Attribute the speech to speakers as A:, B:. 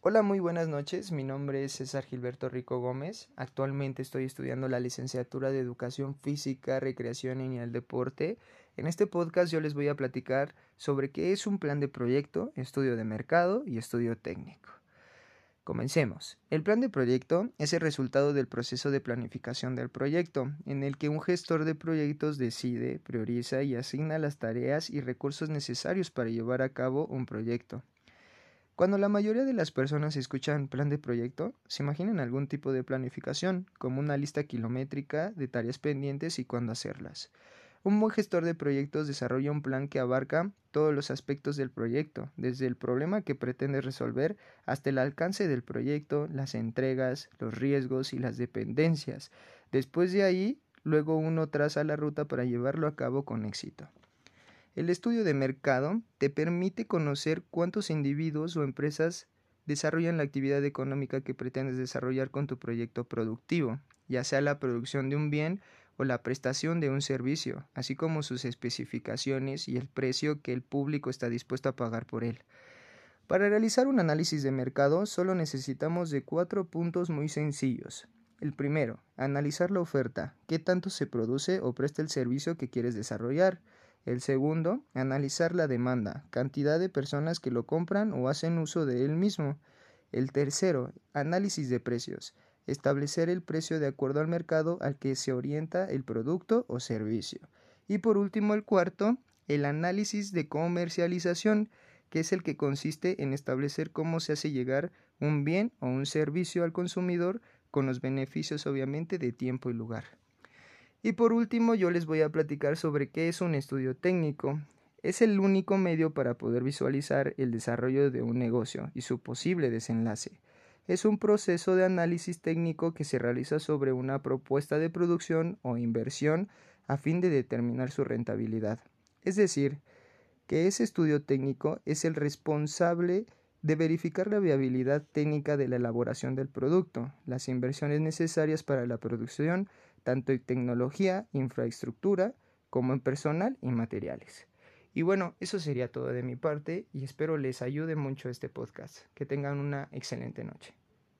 A: Hola, muy buenas noches. Mi nombre es César Gilberto Rico Gómez. Actualmente estoy estudiando la licenciatura de Educación Física, Recreación y el Deporte. En este podcast yo les voy a platicar sobre qué es un plan de proyecto, estudio de mercado y estudio técnico. Comencemos. El plan de proyecto es el resultado del proceso de planificación del proyecto, en el que un gestor de proyectos decide, prioriza y asigna las tareas y recursos necesarios para llevar a cabo un proyecto. Cuando la mayoría de las personas escuchan plan de proyecto, se imaginan algún tipo de planificación, como una lista kilométrica de tareas pendientes y cuándo hacerlas. Un buen gestor de proyectos desarrolla un plan que abarca todos los aspectos del proyecto, desde el problema que pretende resolver hasta el alcance del proyecto, las entregas, los riesgos y las dependencias. Después de ahí, luego uno traza la ruta para llevarlo a cabo con éxito. El estudio de mercado te permite conocer cuántos individuos o empresas desarrollan la actividad económica que pretendes desarrollar con tu proyecto productivo, ya sea la producción de un bien o la prestación de un servicio, así como sus especificaciones y el precio que el público está dispuesto a pagar por él. Para realizar un análisis de mercado solo necesitamos de cuatro puntos muy sencillos. El primero, analizar la oferta, qué tanto se produce o presta el servicio que quieres desarrollar. El segundo, analizar la demanda, cantidad de personas que lo compran o hacen uso de él mismo. El tercero, análisis de precios, establecer el precio de acuerdo al mercado al que se orienta el producto o servicio. Y por último, el cuarto, el análisis de comercialización, que es el que consiste en establecer cómo se hace llegar un bien o un servicio al consumidor con los beneficios obviamente de tiempo y lugar. Y por último yo les voy a platicar sobre qué es un estudio técnico. Es el único medio para poder visualizar el desarrollo de un negocio y su posible desenlace. Es un proceso de análisis técnico que se realiza sobre una propuesta de producción o inversión a fin de determinar su rentabilidad. Es decir, que ese estudio técnico es el responsable de verificar la viabilidad técnica de la elaboración del producto, las inversiones necesarias para la producción, tanto en tecnología, infraestructura, como en personal y materiales. Y bueno, eso sería todo de mi parte y espero les ayude mucho este podcast. Que tengan una excelente noche.